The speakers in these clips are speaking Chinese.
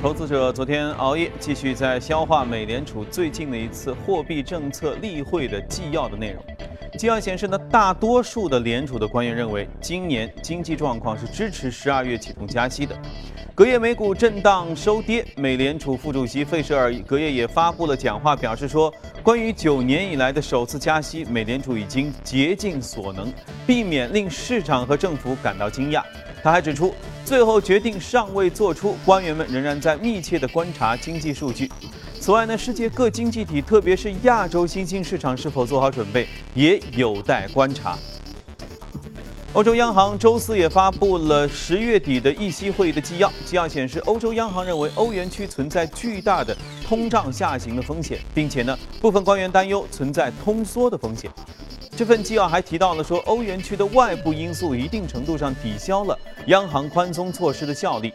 投资者昨天熬夜，继续在消化美联储最近的一次货币政策例会的纪要的内容。纪要显示呢，大多数的联储的官员认为，今年经济状况是支持十二月启动加息的。隔夜美股震荡收跌，美联储副主席费舍尔隔夜也发布了讲话，表示说，关于九年以来的首次加息，美联储已经竭尽所能，避免令市场和政府感到惊讶。他还指出，最后决定尚未做出，官员们仍然在密切地观察经济数据。此外呢，世界各经济体，特别是亚洲新兴市场是否做好准备，也有待观察。欧洲央行周四也发布了十月底的议息会议的纪要，纪要显示，欧洲央行认为欧元区存在巨大的通胀下行的风险，并且呢，部分官员担忧存在通缩的风险。这份纪要还提到了说，欧元区的外部因素一定程度上抵消了央行宽松措施的效力。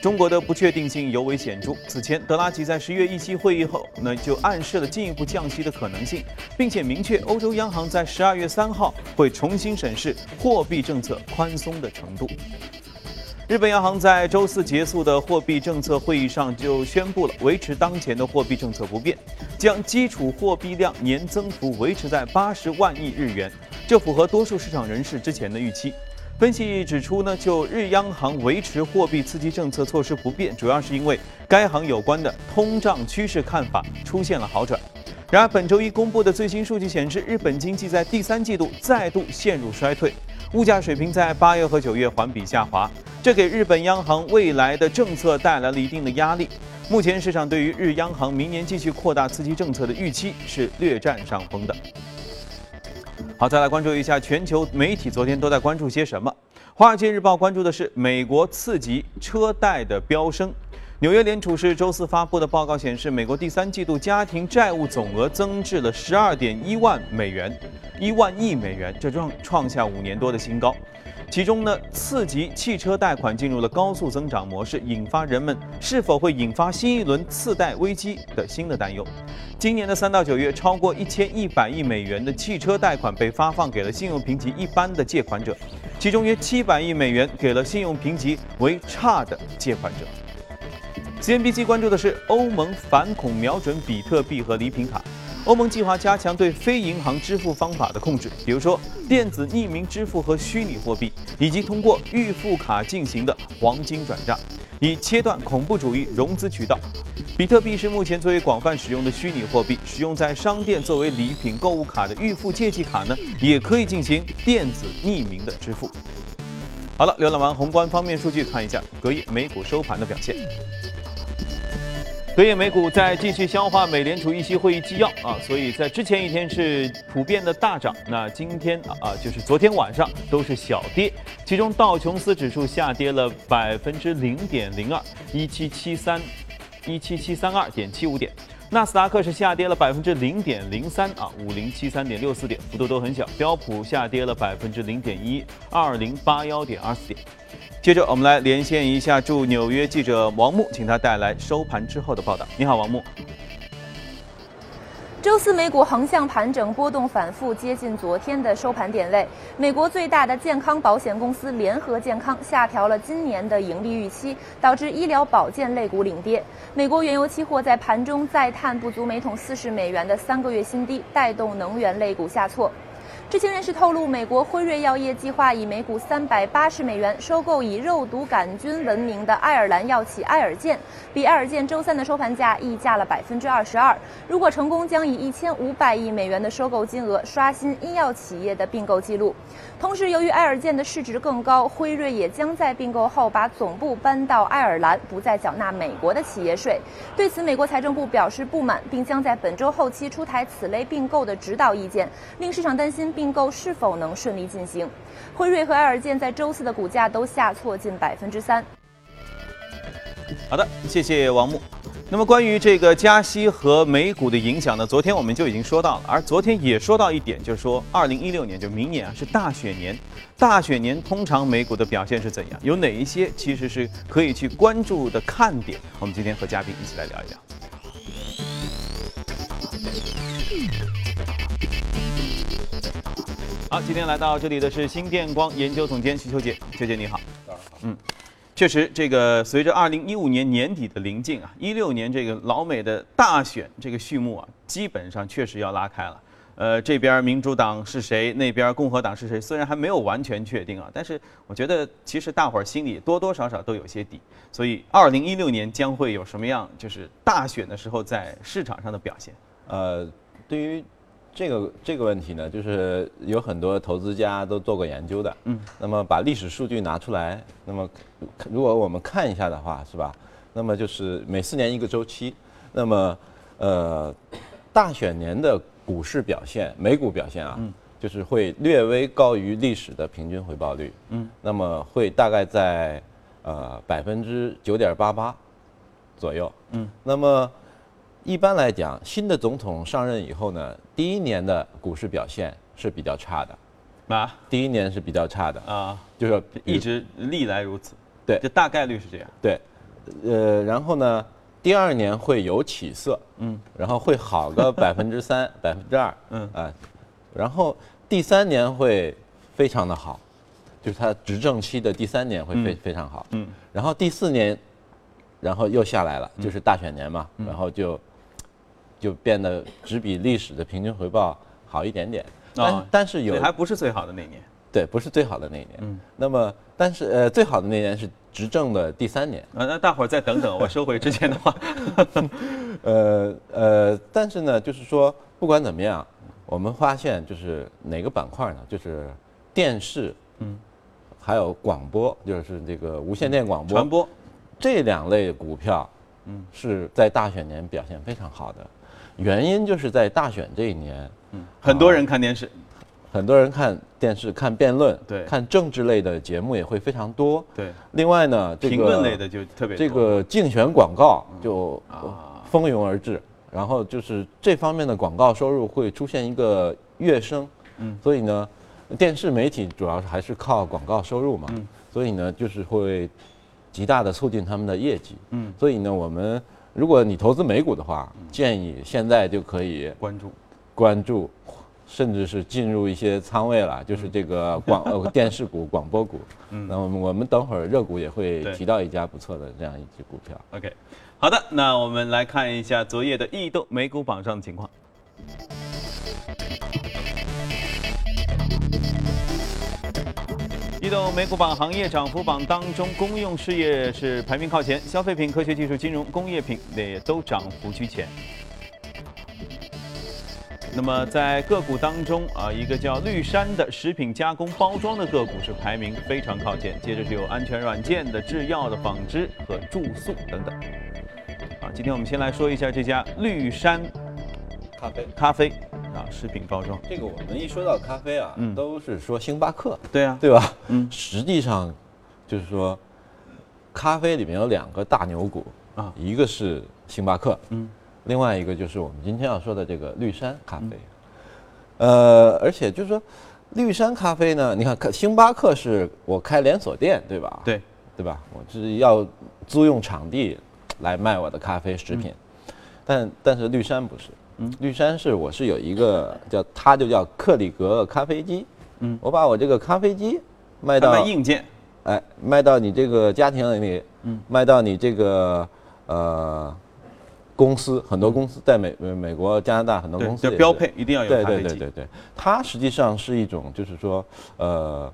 中国的不确定性尤为显著。此前，德拉吉在十月议息会议后，那就暗示了进一步降息的可能性，并且明确欧洲央行在十二月三号会重新审视货币政策宽松的程度。日本央行在周四结束的货币政策会议上就宣布了维持当前的货币政策不变，将基础货币量年增幅维持在八十万亿日元，这符合多数市场人士之前的预期。分析指出呢，就日央行维持货币刺激政策措施不变，主要是因为该行有关的通胀趋势看法出现了好转。然而，本周一公布的最新数据显示，日本经济在第三季度再度陷入衰退，物价水平在八月和九月环比下滑。这给日本央行未来的政策带来了一定的压力。目前市场对于日央行明年继续扩大刺激政策的预期是略占上风的。好，再来关注一下全球媒体昨天都在关注些什么。《华尔街日报》关注的是美国次级车贷的飙升。纽约联储是周四发布的报告显示，美国第三季度家庭债务总额增至了十二点一万美元，一万亿美元，这创创下五年多的新高。其中呢，次级汽车贷款进入了高速增长模式，引发人们是否会引发新一轮次贷危机的新的担忧。今年的三到九月，超过一千一百亿美元的汽车贷款被发放给了信用评级一般的借款者，其中约七百亿美元给了信用评级为差的借款者。CNBC 关注的是欧盟反恐瞄准比特币和礼品卡。欧盟计划加强对非银行支付方法的控制，比如说电子匿名支付和虚拟货币，以及通过预付卡进行的黄金转账，以切断恐怖主义融资渠道。比特币是目前最为广泛使用的虚拟货币，使用在商店作为礼品购物卡的预付借记卡呢，也可以进行电子匿名的支付。好了，浏览完宏观方面数据，看一下隔夜美股收盘的表现。隔夜美股在继续消化美联储议息会议纪要啊，所以在之前一天是普遍的大涨，那今天啊就是昨天晚上都是小跌，其中道琼斯指数下跌了百分之零点零二，一七七三一七七三二点七五点，纳斯达克是下跌了百分之零点零三啊，五零七三点六四点，幅度都很小，标普下跌了百分之零点一二零八幺点二四点。接着，我们来连线一下驻纽约记者王木，请他带来收盘之后的报道。你好，王木。周四美股横向盘整，波动反复，接近昨天的收盘点位。美国最大的健康保险公司联合健康下调了今年的盈利预期，导致医疗保健类股领跌。美国原油期货在盘中再探不足每桶四十美元的三个月新低，带动能源类股下挫。知情人士透露，美国辉瑞药业计划以每股三百八十美元收购以肉毒杆菌闻名的爱尔兰药企爱尔健，比爱尔健周三的收盘价溢价了百分之二十二。如果成功，将以一千五百亿美元的收购金额刷新医药企业的并购记录。同时，由于爱尔健的市值更高，辉瑞也将在并购后把总部搬到爱尔兰，不再缴纳美国的企业税。对此，美国财政部表示不满，并将在本周后期出台此类并购的指导意见，令市场担心并。并购是否能顺利进行？辉瑞和爱尔健在周四的股价都下挫近百分之三。好的，谢谢王木。那么关于这个加息和美股的影响呢？昨天我们就已经说到了，而昨天也说到一点，就是说二零一六年就明年啊是大选年，大选年通常美股的表现是怎样？有哪一些其实是可以去关注的看点？我们今天和嘉宾一起来聊一聊。好，今天来到这里的是新电光研究总监徐秋杰，秋杰你好。嗯，确实，这个随着二零一五年年底的临近啊，一六年这个老美的大选这个序幕啊，基本上确实要拉开了。呃，这边民主党是谁，那边共和党是谁，虽然还没有完全确定啊，但是我觉得其实大伙儿心里多多少少都有些底。所以，二零一六年将会有什么样，就是大选的时候在市场上的表现？呃，对于这个这个问题呢，就是有很多投资家都做过研究的。嗯。那么把历史数据拿出来，那么如果我们看一下的话，是吧？那么就是每四年一个周期，那么呃，大选年的。股市表现，美股表现啊，就是会略微高于历史的平均回报率，嗯，那么会大概在呃百分之九点八八左右，嗯，那么一般来讲，新的总统上任以后呢，第一年的股市表现是比较差的，啊，第一年是比较差的啊，就是一直历来如此，对，就大概率是这样，对，呃，然后呢？第二年会有起色，嗯，然后会好个 百分之三、百分之二，嗯。啊，然后第三年会非常的好，就是他执政期的第三年会非非常好，嗯，然后第四年，然后又下来了，就是大选年嘛，然后就就变得只比历史的平均回报好一点点，但但是有还不是最好的那年。对，不是最好的那一年。嗯，那么，但是呃，最好的那年是执政的第三年。啊，那大伙儿再等等，我收回之前的话。呃呃，但是呢，就是说，不管怎么样，我们发现就是哪个板块呢？就是电视，嗯，还有广播，就是这个无线电广播传播这两类股票，嗯，是在大选年表现非常好的。原因就是在大选这一年，嗯，很多人看电视。很多人看电视、看辩论、对，看政治类的节目也会非常多。对，另外呢，评论类的就特别这个竞选广告就蜂拥而至，然后就是这方面的广告收入会出现一个跃升。嗯，所以呢，电视媒体主要是还是靠广告收入嘛。嗯，所以呢，就是会极大的促进他们的业绩。嗯，所以呢，我们如果你投资美股的话，建议现在就可以关注关注。甚至是进入一些仓位了，就是这个广呃 电视股、广播股。嗯，那我们我们等会儿热股也会提到一家不错的这样一只股票。OK，好的，那我们来看一下昨夜的异动美股榜上的情况。移动美股榜行业涨幅榜当中，公用事业是排名靠前，消费品、科学技术、金融、工业品也都涨幅居前。那么在个股当中啊，一个叫绿山的食品加工包装的个股是排名非常靠前，接着是有安全软件的、制药的、纺织和住宿等等。啊，今天我们先来说一下这家绿山咖啡咖啡啊，食品包装。这个我们一说到咖啡啊，都是说星巴克，对啊，对吧？嗯，实际上就是说，咖啡里面有两个大牛股啊，一个是星巴克，嗯。另外一个就是我们今天要说的这个绿山咖啡，呃，而且就是说，绿山咖啡呢，你看，星巴克是我开连锁店，对吧？对，对吧？我是要租用场地来卖我的咖啡食品，但但是绿山不是，嗯，绿山是我是有一个叫它就叫克里格咖啡机，嗯，我把我这个咖啡机卖到硬件，哎，卖到你这个家庭里，嗯，卖到你这个呃。公司很多公司在美美国、加拿大很多公司标配一定要有咖啡机。对对对对对，它实际上是一种，就是说，呃，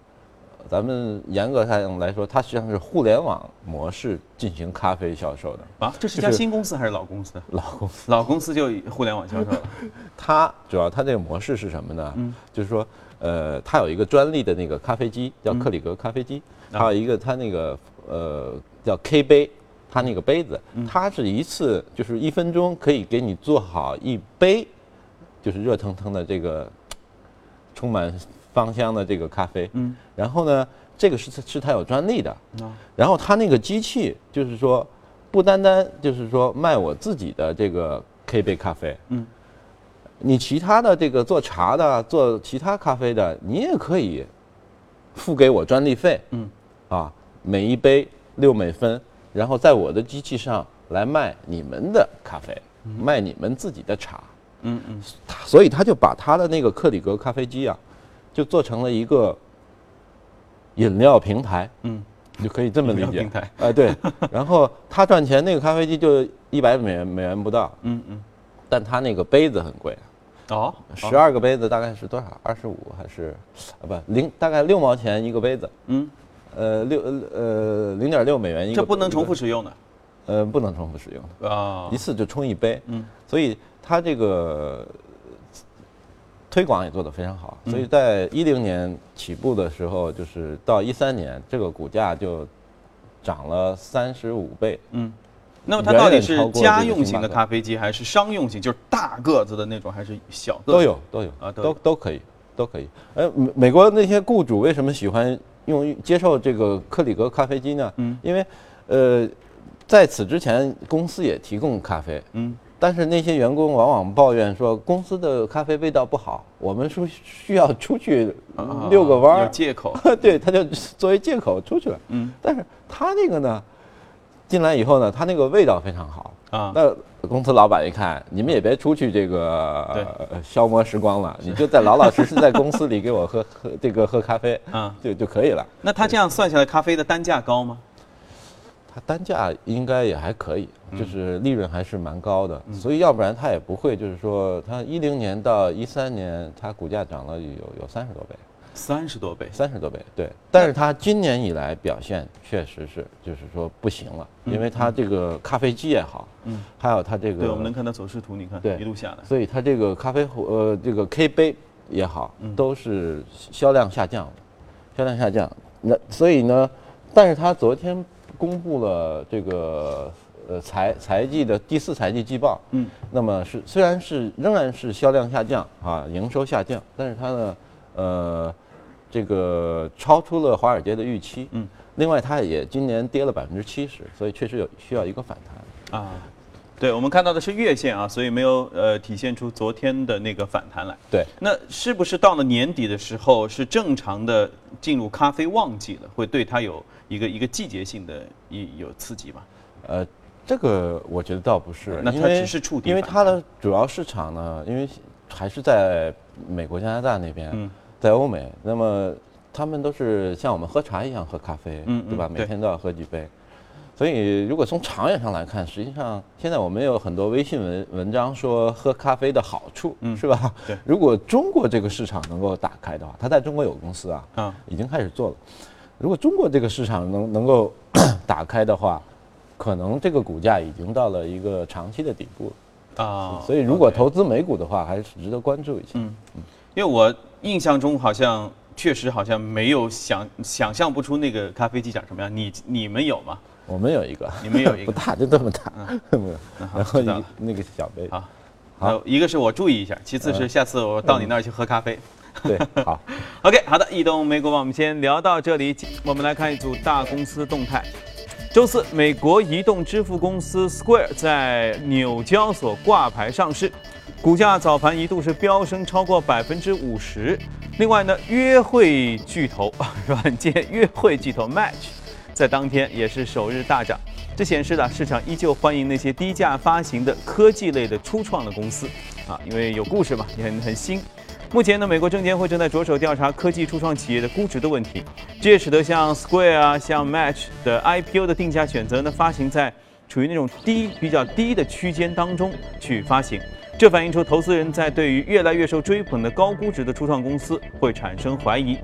咱们严格上来说，它实际上是互联网模式进行咖啡销售的。啊，这是家新公司还是老公司？老公司，老公司就互联网销售了。它主要它这个模式是什么呢？嗯，就是说，呃，它有一个专利的那个咖啡机叫克里格咖啡机，还有一个它那个呃叫 K 杯。它那个杯子，它是一次就是一分钟可以给你做好一杯，就是热腾腾的这个充满芳香的这个咖啡。嗯，然后呢，这个是是它有专利的。然后它那个机器就是说，不单单就是说卖我自己的这个 K 杯咖啡。嗯，你其他的这个做茶的、做其他咖啡的，你也可以付给我专利费。嗯，啊，每一杯六美分。然后在我的机器上来卖你们的咖啡，卖你们自己的茶，嗯嗯，所以他就把他的那个克里格咖啡机啊，就做成了一个饮料平台，嗯，你就可以这么理解平台。哎，对。然后他赚钱那个咖啡机就一百美元美元不到，嗯嗯，但他那个杯子很贵，哦，十二个杯子大概是多少？二十五还是啊不零？大概六毛钱一个杯子，嗯，呃六呃零点六美元一个。这不能重复使用的？呃，不能重复使用的，啊一。次就冲一杯。嗯，所以他这个推广也做得非常好。嗯所以在一零年起步的时候，就是到一三年，这个股价就涨了三十五倍。嗯，那么它到底是家用型的咖啡机，还是商用型，就是大个子的那种，还是小个子？都有都有啊都都都可以都可以。呃，美美国那些雇主为什么喜欢用接受这个克里格咖啡机呢？嗯，因为呃，在此之前公司也提供咖啡，嗯，但是那些员工往往抱怨说公司的咖啡味道不好，我们是需要出去啊遛个弯有儿，借口。对，他就作为借口出去了。嗯但是他那个呢，进来以后呢，他那个味道非常好。啊，那公司老板一看，你们也别出去这个消磨时光了，你就在老老实实在公司里给我喝喝这个喝咖啡，啊，就就可以了。那他这样算下来，咖啡的单价高吗？它单价应该也还可以，嗯就是利润还是蛮高的，所以要不然它也不会就是说，它一零年到一三年，它股价涨了有有三十多倍，三十多倍。三十多倍，对。但是它今年以来表现确实是就是说不行了，因为它这个咖啡机也好，嗯，还有它这个对，我们能看到走势图，你看，对一路下来。所以它这个咖啡壶呃这个 K 杯也好，嗯都是销量下降的，销量下降。那所以呢，但是它昨天公布了这个呃财财季的第四财季季报，嗯，那么是虽然是仍然是销量下降啊，营收下降，但是它呢呃这个超出了华尔街的预期，嗯，另外它也今年跌了百分之七十，所以确实有需要一个反弹。啊，对，我们看到的是月线啊，所以没有呃体现出昨天的那个反弹来。对，那是不是到了年底的时候是正常的进入咖啡旺季了，会对它有一个一个季节性的一有刺激吗？呃，这个我觉得倒不是，那它因为只是触底因为它的主要市场呢，因为还是在美国、加拿大那边，嗯在欧美，那么他们都是像我们喝茶一样喝咖啡，嗯对吧？每天都要喝几杯。所以，如果从长远上来看，实际上现在我们有很多微信文文章说喝咖啡的好处，嗯是吧？对如果中国这个市场能够打开的话，它在中国有公司啊，啊，已经开始做了。如果中国这个市场能能够 打开的话，可能这个股价已经到了一个长期的底部。了。啊，所以，如果投资美股的话，还是值得关注一下。嗯，因为我印象中好像确实好像没有想想象不出那个咖啡机长什么样，你你们有吗？我们有一个，你们有一个？不大，就这么大，没有 然后知道了。一那个小杯，好，好。呃，一个是我注意一下，其次是嗯。下次我到你那儿去喝咖啡。对，好，OK，好的，移动美股网我们先聊到这里。我们来看一组大公司动态。周四，美国移动支付公司 Square 在纽交所挂牌上市，股价早盘一度是飙升超过百分之五十。另外呢，约会巨头 软件约会巨头 Match 在当天也是首日大涨，这显示了市场依旧欢迎那些低价发行的科技类的初创的公司啊，因为有故事嘛，也很很新。目前呢，美国证监会正在着手调查科技初创企业的估值的问题，这也使得像 Square 啊、像 Match 的 IPO 的定价选择呢，发行在处于那种低比较低的区间当中去发行，这反映出投资人在对于越来越受追捧的高估值的初创公司会产生怀疑。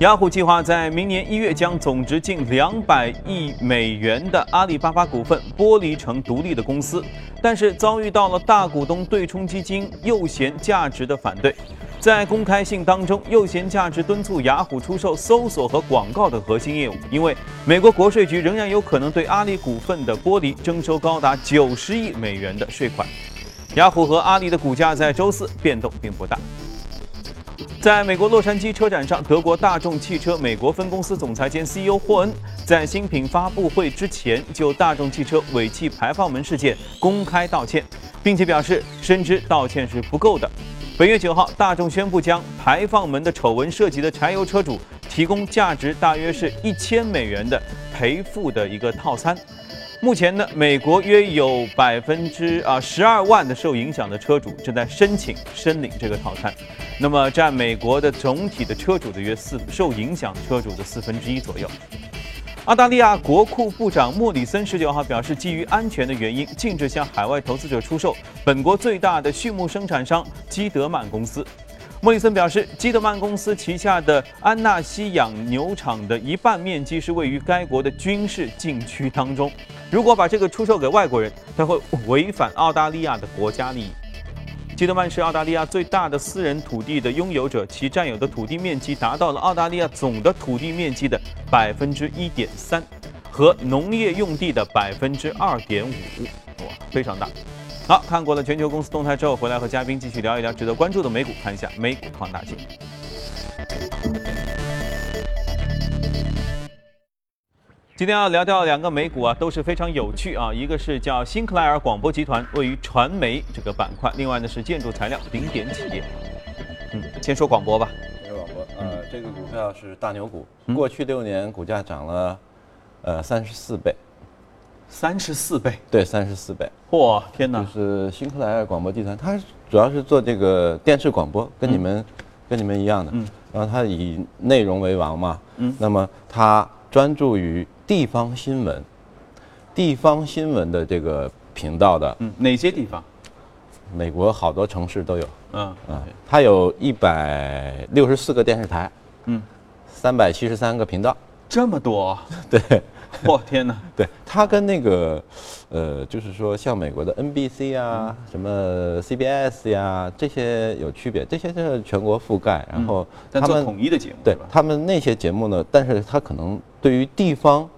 雅虎计划在明年一月将总值近两百亿美元的阿里巴巴股份剥离成独立的公司，但是遭遇到了大股东对冲基金右贤价值的反对。在公开信当中，右贤价值敦促雅虎出售搜索和广告的核心业务，因为美国国税局仍然有可能对阿里股份的剥离征收高达九十亿美元的税款。雅虎和阿里的股价在周四变动并不大。在美国洛杉矶车展上，德国大众汽车美国分公司总裁兼 CEO 霍恩在新品发布会之前就大众汽车尾气排放门事件公开道歉，并且表示深知道歉是不够的。本月九号，大众宣布将排放门的丑闻涉及的柴油车主提供价值大约是一千美元的赔付的一个套餐。目前呢，美国约有百分之啊十二万的受影响的车主正在申请申领这个套餐，那么占美国的总体的车主的约四受影响车主的四分之一左右。澳大利亚国库部长莫里森十九号表示，基于安全的原因，禁止向海外投资者出售本国最大的畜牧生产商基德曼公司。莫里森表示，基德曼公司旗下的安纳西养牛场的一半面积是位于该国的军事禁区当中。如果把这个出售给外国人，他会违反澳大利亚的国家利益。基德曼是澳大利亚最大的私人土地的拥有者，其占有的土地面积达到了澳大利亚总的土地面积的百分之一点三，和农业用地的百分之二点五，哇，非常大。好看过了全球公司动态之后，回来和嘉宾继续聊一聊值得关注的美股，看一下美股放大镜。今天要聊到两个美股啊，都是非常有趣啊。一个是叫新克莱尔广播集团，位于传媒这个板块；另外呢是建筑材料顶点企业。嗯，先说广播吧。先说广播，呃，这个股票是大牛股，过去六年股价涨了呃三十四倍。三十四倍，对，三十四倍。嚯，天哪！就是新克莱尔广播集团，它主要是做这个电视广播，跟你们，跟你们一样的。嗯。然后它以内容为王嘛。嗯。那么它专注于地方新闻，地方新闻的这个频道的。嗯。哪些地方？美国好多城市都有。嗯。嗯。它有一百六十四个电视台。嗯。三百七十三个频道。这么多。对。我天哪！对它跟那个，呃，就是说像美国的 NBC 啊，什么 CBS 呀，这些有区别。这些是全国覆盖，然后他们统一的节目。对他们那些节目呢，但是它可能对于地方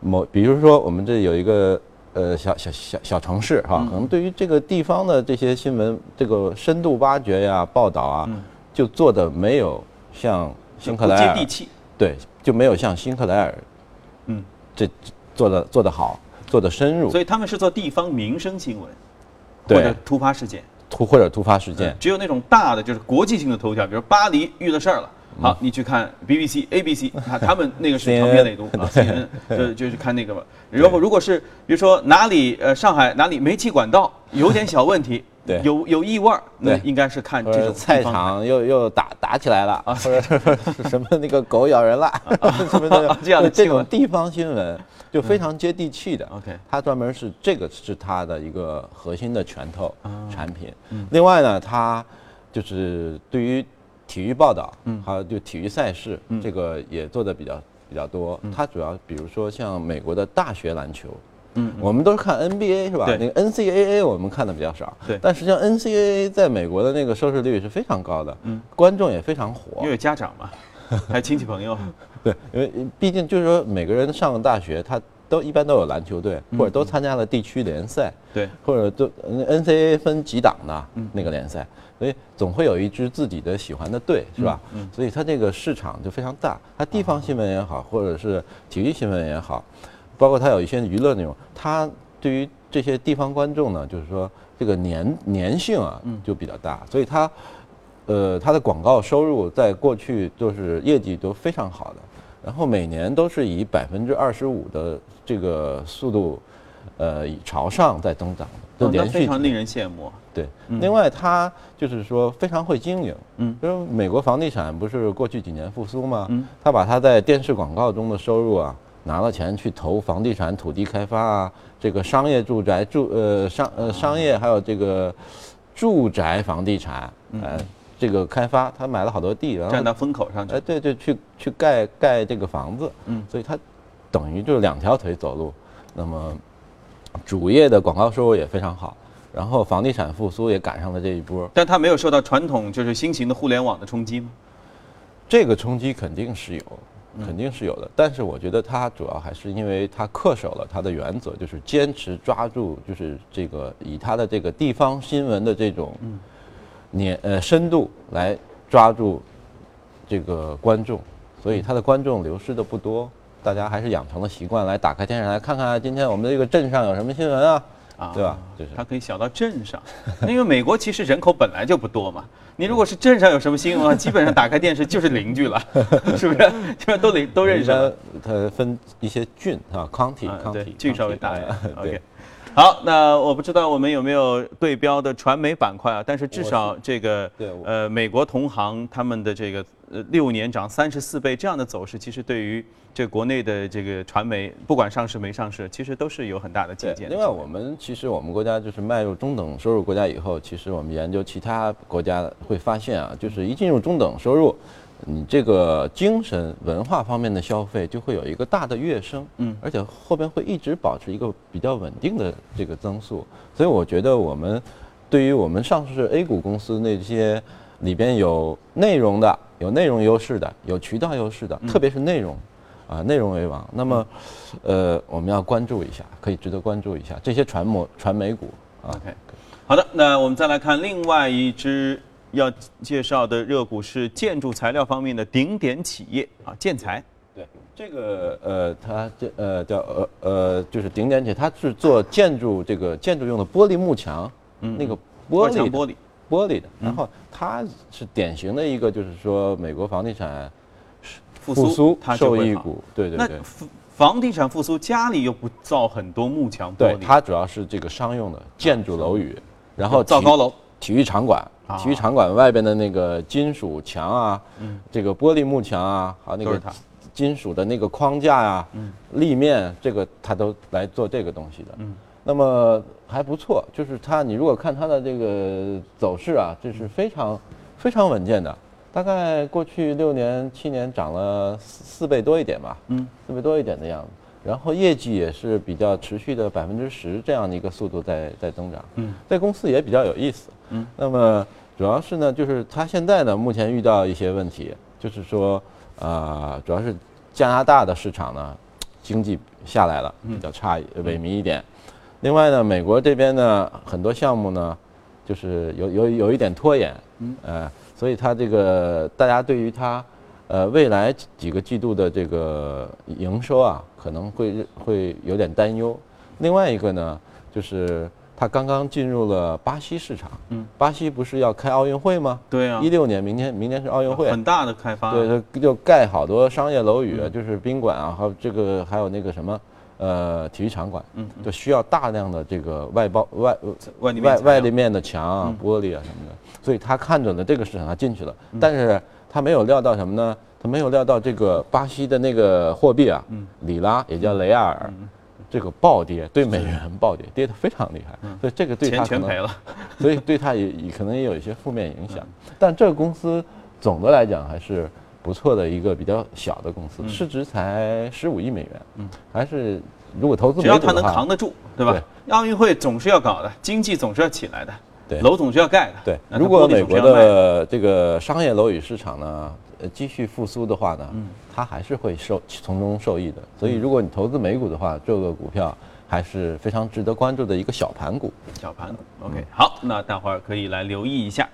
某，比如说我们这有一个呃小小小小城市哈，可能对于这个地方的这些新闻，这个深度挖掘呀、报道啊，就做的没有像新克莱尔接地气。对，就没有像新克莱尔，嗯。这做的做得好，做的深入，所以他们是做地方民生新闻，或者突发事件，突或者突发事件，只有那种大的就是国际性的头条，比如巴黎遇了事儿了，好，你去看 BBC、ABC，他他们那个是长篇累牍 啊，就就是看那个吧。然后如果是比如说哪里呃上海哪里煤气管道有点小问题。对，有有异味儿，那应该是看这种菜场又又打打起来了啊，或者什么那个狗咬人了，什么的这样的这种地方新闻就非常接地气的。OK，它专门是这个是它的一个核心的拳头产品。另外呢，它就是对于体育报道，嗯，还有就体育赛事，这个也做的比较比较多。它主要比如说像美国的大学篮球。嗯，我们都是看 NBA 是吧？那个 NCAA 我们看的比较少。对，但实际上 NCAA 在美国的那个收视率是非常高的，嗯，观众也非常火。因为家长嘛，还有亲戚朋友。对，因为毕竟就是说每个人上了大学，他都一般都有篮球队，或者都参加了地区联赛。对，或者都 NCAA 分几档的那个联赛，所以总会有一支自己的喜欢的队，是吧？嗯，所以它这个市场就非常大。它地方新闻也好，或者是体育新闻也好。包括它有一些娱乐内容，它对于这些地方观众呢，就是说这个粘粘性啊，就比较大，所以它，呃，它的广告收入在过去都是业绩都非常好的，然后每年都是以百分之二十五的这个速度，呃，朝上在增长，都连续非常令人羡慕。对，另外它就是说非常会经营，嗯，就是美国房地产不是过去几年复苏吗？嗯，他把他在电视广告中的收入啊。拿了钱去投房地产、土地开发啊，这个商业住宅住呃商呃商业还有这个住宅房地产，呃这个开发，他买了好多地，然后站到风口上去，哎对对，去去盖盖这个房子，嗯，所以他等于就是两条腿走路。那么主业的广告收入也非常好，然后房地产复苏也赶上了这一波，但他没有受到传统就是新型的互联网的冲击吗？这个冲击肯定是有。肯定是有的，但是我觉得他主要还是因为他恪守了他的原则，就是坚持抓住，就是这个以他的这个地方新闻的这种年呃深度来抓住这个观众，所以他的观众流失的不多，大家还是养成了习惯来打开电视台看看今天我们这个镇上有什么新闻啊，啊，对吧？就是它可以小到镇上，因为美国其实人口本来就不多嘛。你如果是镇上有什么新闻 基本上打开电视就是邻居了，是不是？基本上都得都认识。它分一些郡啊，county，county，郡稍微大一点。OK。好，那我不知道我们有没有对标的传媒板块啊？但是至少这个呃，美国同行他们的这个呃六年涨三十四倍这样的走势，其实对于这国内的这个传媒，不管上市没上市，其实都是有很大的借鉴。另外，我们其实我们国家就是迈入中等收入国家以后，其实我们研究其他国家会发现啊，就是一进入中等收入。你这个精神文化方面的消费就会有一个大的跃升，嗯，而且后边会一直保持一个比较稳定的这个增速，所以我觉得我们对于我们上市 A 股公司那些里边有内容的、有内容优势的、有渠道优势的，特别是内容，啊，内容为王，那么，呃，我们要关注一下，可以值得关注一下这些传媒传媒股，OK，好的，那我们再来看另外一只。要介绍的热股是建筑材料方面的顶点企业啊，建材。对，这个呃，它这呃叫呃呃，就是顶点企业，它是做建筑这个建筑用的玻璃幕墙，嗯，那个玻璃玻璃玻璃的。然后它是典型的一个，就是说美国房地产复苏受益股。对对对。房地产复苏，家里又不造很多幕墙玻璃。对，它主要是这个商用的建筑楼宇，然后造高楼、体育场馆。体育场馆外边的那个金属墙啊，这个玻璃幕墙啊，还有那个金属的那个框架呀，立面，这个它都来做这个东西的。那么还不错，就是它，你如果看它的这个走势啊，这是非常非常稳健的。大概过去六年七年涨了四倍多一点吧，嗯四倍多一点的样子。然后业绩也是比较持续的百分之十这样的一个速度在在增长。嗯，在公司也比较有意思。嗯，那么主要是呢，就是它现在呢，目前遇到一些问题，就是说，呃，主要是加拿大的市场呢，经济下来了，比较差，萎靡一点。另外呢，美国这边呢，很多项目呢，就是有有有一点拖延，嗯，呃，所以它这个大家对于它，呃，未来几个季度的这个营收啊，可能会会有点担忧。另外一个呢，就是。他刚刚进入了巴西市场，嗯，巴西不是要开奥运会吗？对啊，一六年，明年明年是奥运会，很大的开发，对，他就盖好多商业楼宇，就是宾馆啊，还有这个还有那个什么，呃，体育场馆，嗯，就需要大量的这个外包外外外外立面的墙。啊、玻璃啊什么的，所以他看准了这个市场，他进去了，但是他没有料到什么呢？他没有料到这个巴西的那个货币啊，里拉也叫雷亚尔。这个暴跌对美元暴跌，跌得非常厉害，所以这个对他全赔了，所以对他也也可能也有一些负面影响。但这个公司总的来讲还是不错的一个比较小的公司，市值才十五亿美元，嗯，还是如果投资只要它能扛得住，对吧？奥运会总是要搞的，经济总是要起来的，对，楼总是要盖的，对。如果美国的这个商业楼宇市场呢？继续复苏的话呢，嗯，它还是会受从中受益的。所以，如果你投资美股的话，这个股票还是非常值得关注的一个小盘股。小盘股，OK，好，那大伙儿可以来留意一下。